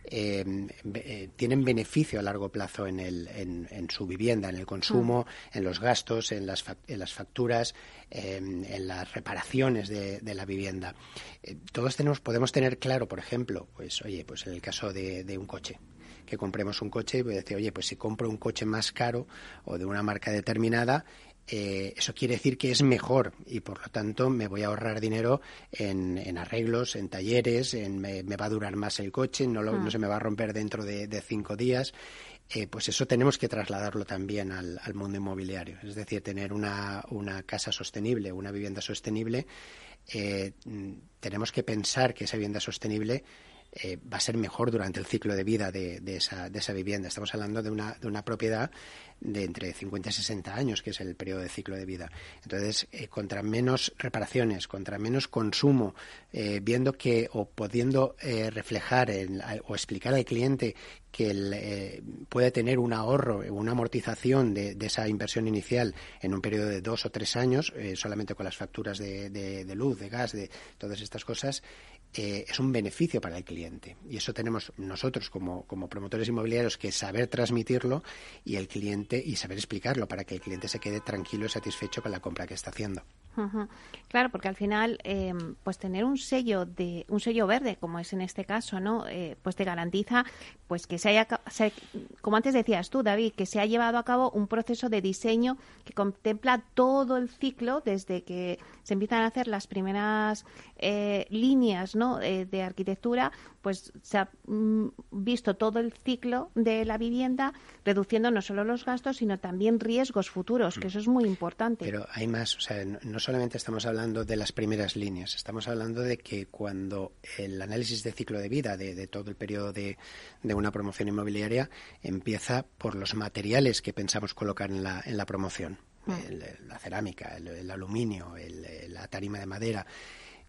Em, eh, tienen beneficio a largo plazo en, el, en, su vivienda, en el consumo, en los gastos, en las, en las facturas, em, en las reparaciones de, la vivienda. Eh, todos tenemos, podemos tener claro, por ejemplo, pues oye, pues en el caso de, de un coche, que compremos un coche y voy a decir, oye, pues si compro un coche más caro o de una marca determinada, eh, eso quiere decir que es mejor y por lo tanto me voy a ahorrar dinero en, arreglos, en talleres, en me, va a durar más el coche, no, no ah. se me va a romper dentro de, cinco días. Eh, pues eso tenemos que trasladarlo también al, mundo inmobiliario. Es decir, tener una, una casa sostenible, una vivienda sostenible, eh, tenemos que pensar que esa vivienda sostenible eh, va a ser mejor durante el ciclo de vida de, esa, de esa vivienda. Estamos hablando de una, de una propiedad de entre 50 y 60 años, que es el periodo de ciclo de vida. Entonces, eh, contra menos reparaciones, contra menos consumo, eh, viendo que o pudiendo reflejar o explicar al cliente que él, puede tener un ahorro, una amortización de, esa inversión inicial en un periodo de dos o tres años, solamente con las facturas de, luz, de gas, de todas estas cosas, eh, es un beneficio para el cliente. Y eso tenemos nosotros como, como, promotores inmobiliarios que saber transmitirlo y el cliente y saber explicarlo para que el cliente se quede tranquilo y satisfecho con la compra que está haciendo. Claro, porque al final, em, pues tener un sello de un sello verde, como es en este caso, ¿no? Eh, pues te garantiza, pues que se haya, como antes decías tú, David, que se ha llevado a cabo un proceso de diseño que contempla todo el ciclo desde que se empiezan a hacer las primeras eh, líneas, ¿no? Eh, de arquitectura, pues se ha mm, visto todo el ciclo de la vivienda, reduciendo no solo los gastos, sino también riesgos futuros, que mm. eso es muy importante. Pero hay más, o sea, no solamente estamos hablando de las primeras líneas, estamos hablando de que cuando el análisis de ciclo de vida de, todo el periodo de, una promoción inmobiliaria empieza por los materiales que pensamos colocar en la, en la promoción. Ah. la cerámica, el, aluminio, la tarima de madera,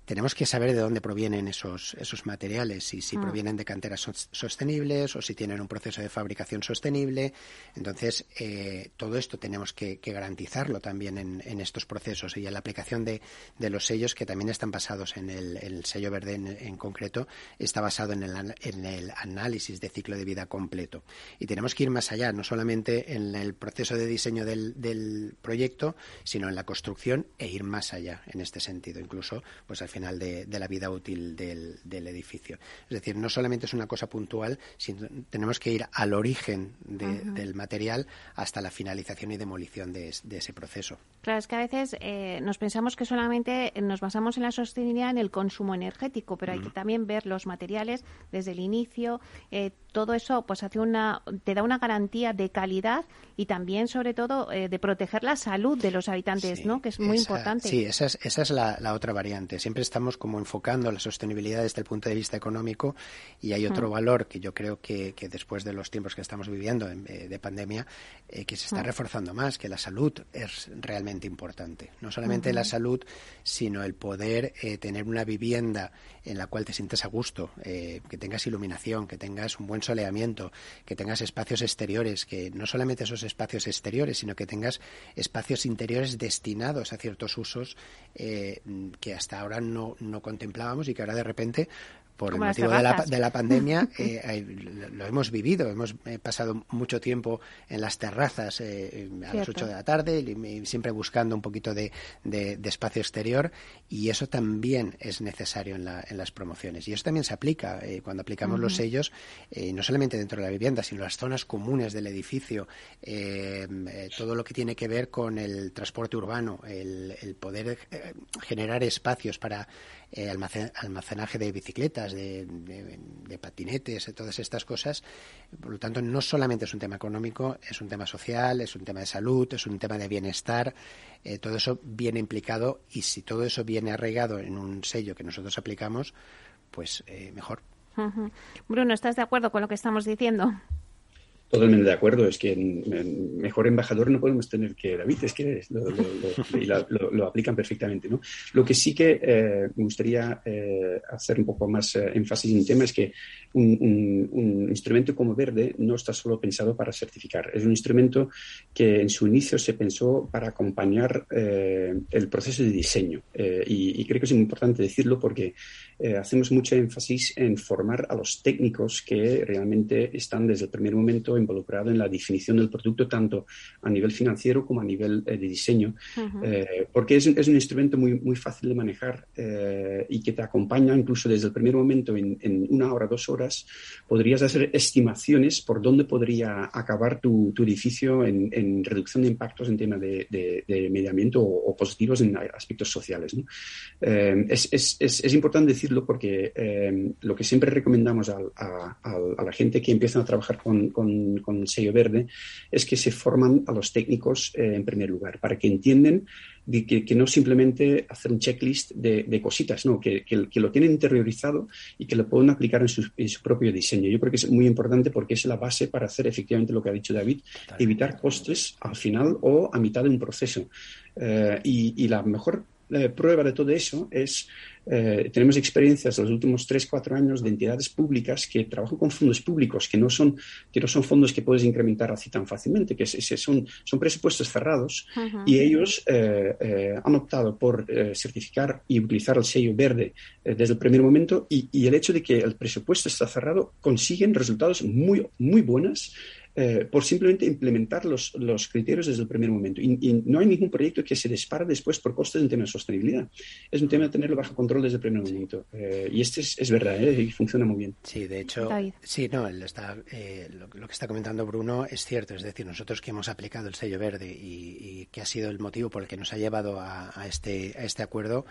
tenemos que saber de dónde provienen esos, esos materiales, y si mm. provienen de canteras sostenibles o si tienen un proceso de fabricación sostenible. Entonces, eh, todo esto tenemos que, garantizarlo también en, estos procesos y en la aplicación de, los sellos que también están basados en el, sello verde en, concreto, está basado en el, en el análisis de ciclo de vida completo. Y tenemos que ir más allá, no solamente en el proceso de diseño del, del proyecto, sino en la construcción e ir más allá en este sentido. Incluso, pues al final de, la vida útil del, edificio. Es decir, no solamente es una cosa puntual, sino tenemos que ir al origen del material hasta la finalización y demolición de, ese proceso. Claro, es que a veces eh, nos pensamos que solamente nos basamos en la sostenibilidad en el consumo energético, pero hay que también ver los materiales desde el inicio. Eh, todo eso pues hace una, te da una garantía de calidad y también, sobre todo, eh, de proteger la salud de los habitantes, ¿no? Que es muy importante. Sí, esa es, esa es la, otra variante. Siempre estamos como enfocando la sostenibilidad desde el punto de vista económico y hay otro mm. valor que yo creo que, que, después de los tiempos que estamos viviendo eh, de pandemia, eh, que se está mm. reforzando más, que la salud es realmente importante. No solamente la salud, sino el poder tener una vivienda en la cual te sientes a gusto, que tengas iluminación, que tengas un buen soleamiento, que tengas espacios exteriores, que no solamente esos espacios exteriores, sino que tengas espacios interiores destinados a ciertos usos eh, que hasta ahora no, no contemplábamos y que ahora de repente por el motivo de la, de la, pandemia [LAUGHS] eh, lo hemos vivido. Hemos eh, pasado mucho tiempo en las terrazas eh, a las 8 de la tarde, y, siempre buscando un poquito de, de, espacio exterior y eso también es necesario en, la, en las promociones. Y eso también se aplica cuando aplicamos los sellos, no solamente dentro de la vivienda, sino las zonas comunes del edificio, todo lo que tiene que ver con el transporte urbano, el, el poder generar espacios para eh, almacenaje de bicicletas, de, patinetes, de todas estas cosas. Por lo tanto, no solamente es un tema económico, es un tema social, es un tema de salud, es un tema de bienestar. Eh, todo eso viene implicado y si todo eso viene arraigado en un sello que nosotros aplicamos, pues eh, mejor. Bruno, ¿estás de acuerdo con lo que estamos diciendo? Totalmente de acuerdo, es que mejor embajador no podemos tener que David, es que lo, aplican perfectamente. ¿no? Lo que sí que eh, me gustaría eh, hacer un poco más eh, énfasis en el tema es que un, instrumento como verde no está solo pensado para certificar, es un instrumento que en su inicio se pensó para acompañar el proceso de diseño. Y, y, creo que es importante decirlo porque hacemos mucho énfasis en formar a los técnicos que realmente están desde el primer momento involucrado en la definición del producto, tanto a nivel financiero como a nivel eh, de diseño, eh, porque es, es, un instrumento muy, muy fácil de manejar eh, y que te acompaña incluso desde el primer momento en, una hora, dos horas, podrías hacer estimaciones por dónde podría acabar tu, tu edificio en, reducción de impactos en tema de, de, medio ambiente o, positivos en aspectos sociales. es, es, es, importante decirlo porque lo que siempre recomendamos a, a, la gente que empieza a trabajar con, con con, el sello verde es que se forman a los técnicos eh, en primer lugar, para que entiendan que, que, no simplemente hacer un checklist de, cositas, no, que, que, lo tienen interiorizado y que lo pueden aplicar en su, propio diseño. Yo creo que es muy importante porque es la base para hacer efectivamente lo que ha dicho David, evitar costes al final o a mitad de un proceso. Eh, y, y la mejor eh, prueba de todo eso es, eh, tenemos experiencias de los últimos 3, 4 años de entidades públicas que trabajan con fondos públicos, que no son, que no son fondos que puedes incrementar así tan fácilmente, que son, son presupuestos cerrados y ellos eh, han optado por certificar y utilizar el sello verde desde el primer momento y, y, el hecho de que el presupuesto está cerrado consiguen resultados muy, muy buenos eh, por simplemente implementar los, los, criterios desde el primer momento. Y, no hay ningún proyecto que se dispara después por costes en tema de sostenibilidad. Es un tema de tenerlo bajo control desde el primer momento. Eh, y este es, es verdad, ¿eh? y funciona muy bien. Sí, de hecho, sí, no, está, lo, que está comentando Bruno es cierto. Es decir, nosotros que hemos aplicado el sello verde y, que ha sido el motivo por el que nos ha llevado a, a este, a este acuerdo,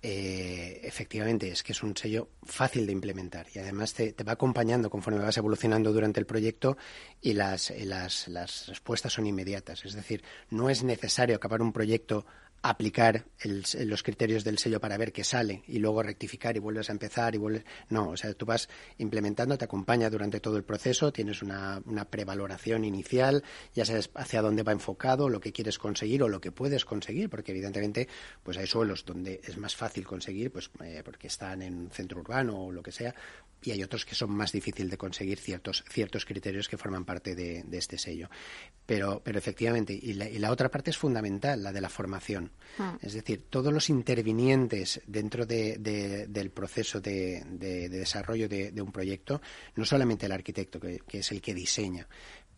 eh, efectivamente es que es un sello fácil de implementar y además te, va acompañando conforme vas evolucionando durante el proyecto y las, las, las respuestas son inmediatas. Es decir, no es necesario acabar un proyecto aplicar los criterios del sello para ver qué sale y luego rectificar y vuelves a empezar y vuelves. No, o sea, tú vas implementando, te acompaña durante todo el proceso, tienes una, una prevaloración inicial, ya sabes hacia dónde va enfocado, lo que quieres conseguir o lo que puedes conseguir, porque evidentemente pues hay suelos donde es más fácil conseguir, pues eh, porque están en un centro urbano o lo que sea, y hay otros que son más difíciles de conseguir ciertos, ciertos criterios que forman parte de, este sello. Pero, pero efectivamente, y la, otra parte es fundamental, la de la formación. Ah. Es decir, todos los intervinientes dentro del proceso de, desarrollo de, un proyecto, no solamente el arquitecto, que, es el que diseña,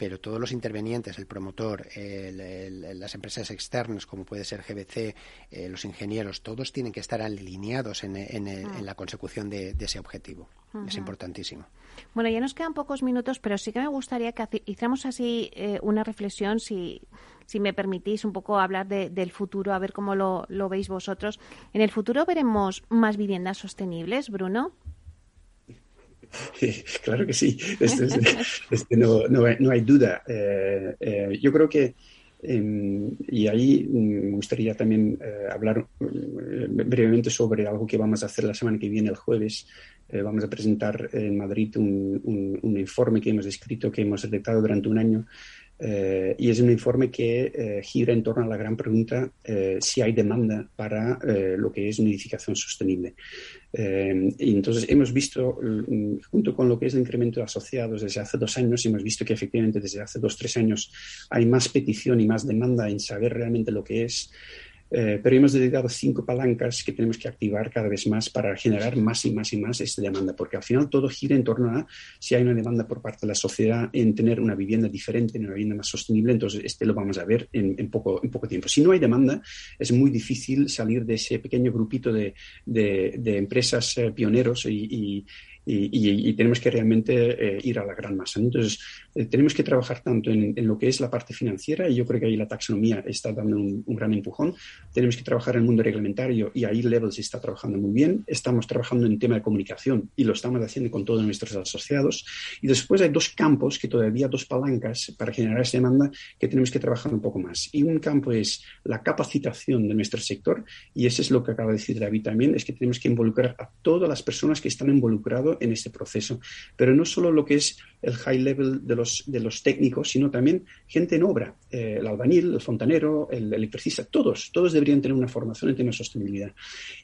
pero todos los intervenientes, el promotor, las empresas externas, como puede ser GBC, eh, los ingenieros, todos tienen que estar alineados en, mm. la consecución de, ese objetivo. Es importantísimo. Bueno, ya nos quedan pocos minutos, pero sí que me gustaría que hiciéramos así eh, una reflexión, si, si me permitís un poco hablar del futuro, a ver cómo lo, lo veis vosotros. ¿En el futuro veremos más viviendas sostenibles, Bruno? [LAUGHS] claro que sí, este, este, no, no, hay, duda. Eh, eh, yo creo que, em, y ahí me gustaría también eh, hablar brevemente sobre algo que vamos a hacer la semana que viene, el jueves. vamos a presentar en Madrid un, un, informe que hemos escrito, que hemos redactado durante un año eh, y es un informe que eh, gira en torno a la gran pregunta eh, si hay demanda para lo que es una edificación sostenible. y entonces hemos visto, mm, junto con lo que es el incremento de asociados desde hace dos años, hemos visto que efectivamente desde hace dos, tres años hay más petición y más demanda en saber realmente lo que es eh, pero hemos dedicado cinco palancas que tenemos que activar cada vez más para generar más y más y más esta demanda, porque al final todo gira en torno a si hay una demanda por parte de la sociedad en tener una vivienda diferente, una vivienda más sostenible, entonces este lo vamos a ver en, en poco, en poco tiempo. Si no hay demanda, es muy difícil salir de ese pequeño grupito de, de, empresas eh, pioneros y, y, tenemos que realmente eh, ir a la gran masa. Entonces, eh, tenemos que trabajar tanto en, lo que es la parte financiera, y yo creo que ahí la taxonomía está dando un, gran empujón. Tenemos que trabajar en el mundo reglamentario, y ahí Levels está trabajando muy bien. Estamos trabajando en tema de comunicación, y lo estamos haciendo con todos nuestros asociados. Y después hay dos campos que todavía, dos palancas para generar esa demanda que tenemos que trabajar un poco más. Y un campo es la capacitación de nuestro sector, y eso es lo que acaba de decir David también, es que tenemos que involucrar a todas las personas que están involucradas en este proceso. Pero no solo lo que es el high level de los, de los técnicos, sino también gente en obra, eh, el albañil, el fontanero, el electricista, todos, todos deberían tener una formación en temas de sostenibilidad.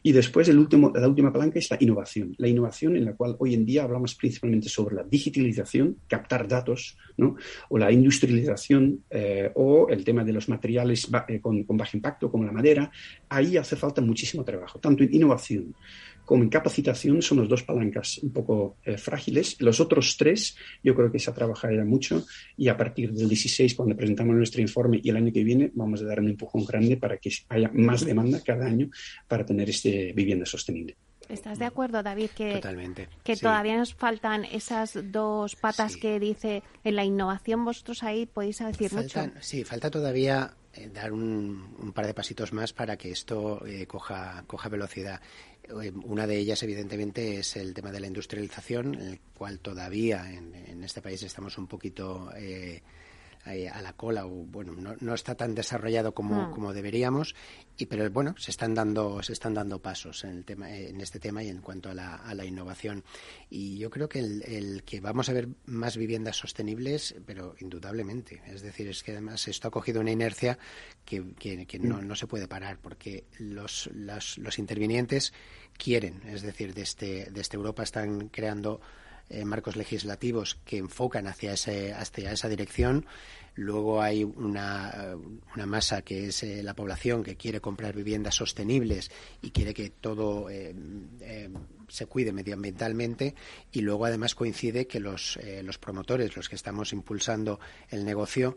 Y después el último, la última palanca es la innovación, la innovación en la cual hoy en día hablamos principalmente sobre la digitalización, captar datos, ¿no? o la industrialización, eh, o el tema de los materiales eh, con, con bajo impacto, como la madera. Ahí hace falta muchísimo trabajo, tanto en innovación como en capacitación son las dos palancas un poco eh, frágiles. Los otros tres yo creo que se trabajará mucho y a partir del 16, cuando presentamos nuestro informe y el año que viene, vamos a dar un empujón grande para que haya más demanda cada año para tener este vivienda sostenible. ¿Estás de acuerdo, David? Que, Totalmente. Que todavía nos faltan esas dos patas que dice en la innovación. Vosotros ahí podéis decir mucho. Sí, falta todavía eh, dar un, par de pasitos más para que esto eh, coja, coja velocidad. Eh, una de ellas, evidentemente, es el tema de la industrialización, en el cual todavía en, en este país estamos un poquito eh, a la cola o bueno no, no está tan desarrollado como, hmm. como deberíamos y pero bueno se están dando se están dando pasos en el tema en este tema y en cuanto a la, a la innovación y yo creo que el, el, que vamos a ver más viviendas sostenibles pero indudablemente es decir es que además esto ha cogido una inercia que, que, que no, no se puede parar porque los, los, los intervinientes quieren es decir desde, desde Europa están creando eh, marcos legislativos que enfocan hacia, ese, hacia esa dirección. Luego hay una, una masa que es eh, la población que quiere comprar viviendas sostenibles y quiere que todo eh, se cuide medioambientalmente. Y luego además coincide que los, los promotores, los que estamos impulsando el negocio,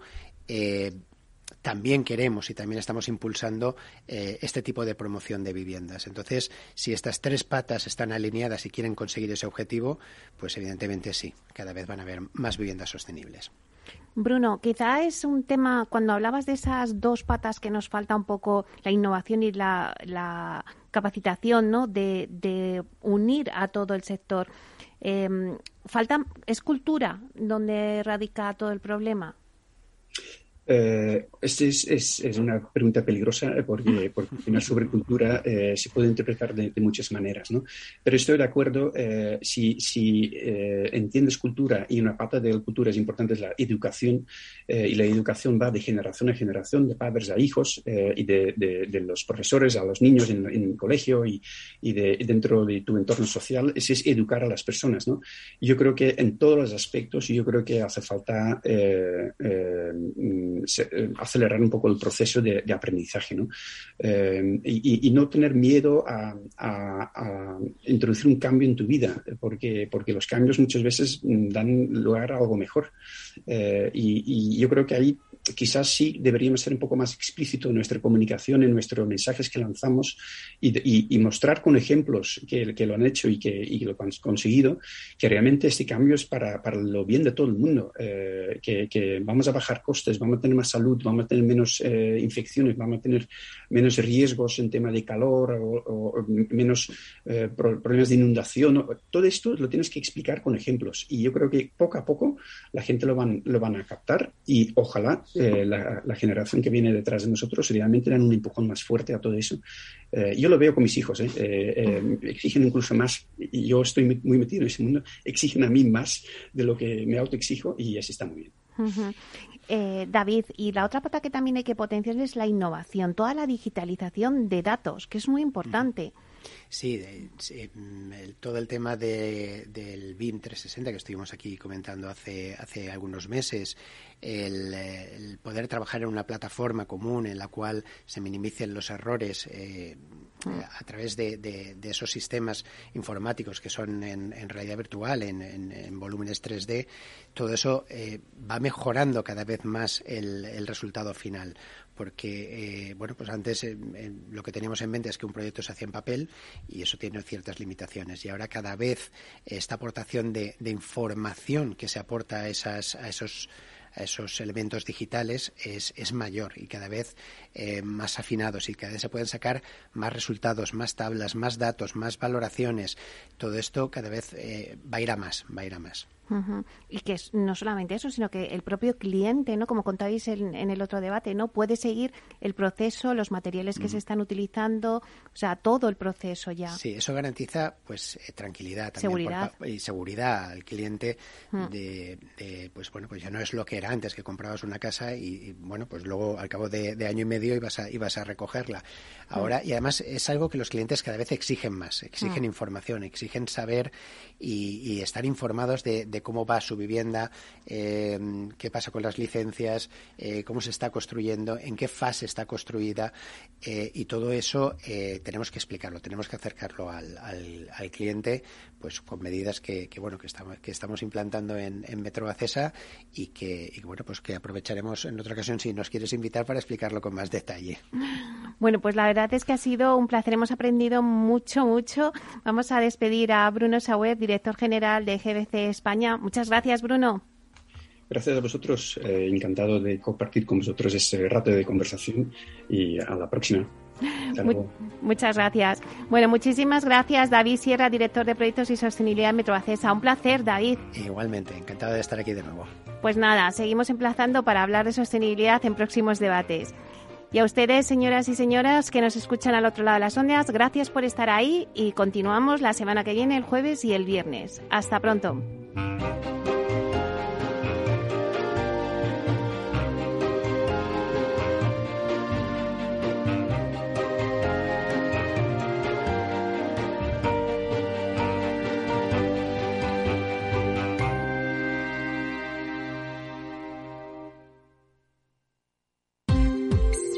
también queremos y también estamos impulsando eh, este tipo de promoción de viviendas. Entonces, si estas tres patas están alineadas y quieren conseguir ese objetivo, pues evidentemente sí, cada vez van a haber más viviendas sostenibles. Bruno, quizá es un tema, cuando hablabas de esas dos patas que nos falta un poco, la innovación y la, capacitación, ¿no? De, unir a todo el sector. Eh, falta, ¿Es cultura donde radica todo el problema? Eh, esta es, es, es, una pregunta peligrosa porque, porque la sobrecultura eh, se puede interpretar de, muchas maneras, ¿no? Pero estoy de acuerdo, eh, si, si eh, entiendes cultura y una parte de la cultura es importante es la educación y la educación va de generación a generación, de padres a hijos y de, de, los profesores a los niños en, el colegio y, y de, dentro de tu entorno social, ese es educar a las personas, ¿no? Yo creo que en todos los aspectos, yo creo que hace falta acelerar un poco el proceso de, aprendizaje, ¿no? Y, no tener miedo a, introducir un cambio en tu vida, porque, porque los cambios muchas veces dan lugar a algo mejor. y, yo creo que ahí quizás sí deberíamos ser un poco más explícito en nuestra comunicación, en nuestros mensajes que lanzamos y, mostrar con ejemplos que, lo han hecho y que, lo han conseguido, que realmente este cambio es para, para lo bien de todo el mundo, eh, que, vamos a bajar costes, vamos a tener más salud, vamos a tener menos eh, infecciones, vamos a tener menos riesgos en tema de calor o, menos eh, problemas de inundación. Todo esto lo tienes que explicar con ejemplos y yo creo que poco a poco la gente lo van, lo van a captar y ojalá eh, la, generación que viene detrás de nosotros realmente dan un empujón más fuerte a todo eso. Eh, yo lo veo con mis hijos, ¿eh? exigen incluso más, y yo estoy muy metido en ese mundo, exigen a mí más de lo que me autoexijo y así está muy bien. David, y la otra pata que también hay que potenciar es la innovación, toda la digitalización de datos, que es muy importante. Sí, mm, todo el tema del BIM 360 que estuvimos aquí comentando hace, hace algunos meses, el, poder trabajar en una plataforma común en la cual se minimicen los errores eh, a través de, esos sistemas informáticos que son en, realidad virtual, en, volúmenes 3D, todo eso eh, va mejorando cada vez más el resultado final porque eh, bueno pues antes eh, lo que teníamos en mente es que un proyecto se hacía en papel y eso tiene ciertas limitaciones y ahora cada vez esta aportación de, información que se aporta a, esas, a esos esos elementos digitales es, es mayor y cada vez eh, más afinados y cada vez se pueden sacar más resultados, más tablas, más datos, más valoraciones. Todo esto cada vez va a ir a más, va a ir a más. Y que no solamente eso, sino que el propio cliente, ¿no? Como contáis en, el otro debate, ¿no? Puede seguir el proceso, los materiales que se están utilizando, o sea, todo el proceso ya. Sí, eso garantiza, pues, eh, tranquilidad también seguridad. y seguridad al cliente de, pues, bueno, pues ya no es lo que era antes, que comprabas una casa y, bueno, pues luego al cabo de, año y medio ibas a, ibas a recogerla. Ahora, y además es algo que los clientes cada vez exigen más, exigen información, exigen saber y, estar informados de cómo va su vivienda, eh, qué pasa con las licencias, eh, cómo se está construyendo, en qué fase está construida eh, y todo eso tenemos que explicarlo, tenemos que acercarlo al, al, cliente pues con medidas que, bueno que estamos que estamos implantando en, en Metro Acesa y que y, bueno pues que aprovecharemos en otra ocasión si nos quieres invitar para explicarlo con más detalle. Bueno, pues la verdad es que ha sido un placer, hemos aprendido mucho, mucho. Vamos a despedir a Bruno Sauer, director general de GBC España Muchas gracias, Bruno. Gracias a vosotros. Eh, encantado de compartir con vosotros este rato de conversación y a la próxima. Muchas gracias. Bueno, muchísimas gracias, David Sierra, director de proyectos y sostenibilidad Metroacesa. Un placer, David. Igualmente, encantado de estar aquí de nuevo. Pues nada, seguimos emplazando para hablar de sostenibilidad en próximos debates. Y a ustedes, señoras y señoras que nos escuchan al otro lado de las ondas, gracias por estar ahí y continuamos la semana que viene, el jueves y el viernes. Hasta pronto.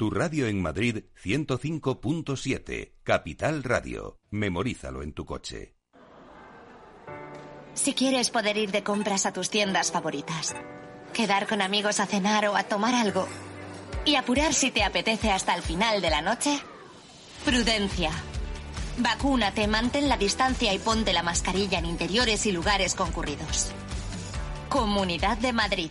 Tu radio en Madrid 105.7, Capital Radio. Memorízalo en tu coche. Si quieres poder ir de compras a tus tiendas favoritas quedar con amigos a cenar o a tomar algo y apurar si te apetece hasta el final de la noche? Prudencia. Vacúnate, mantén la distancia y ponte la mascarilla en interiores y lugares concurridos. Comunidad de Madrid.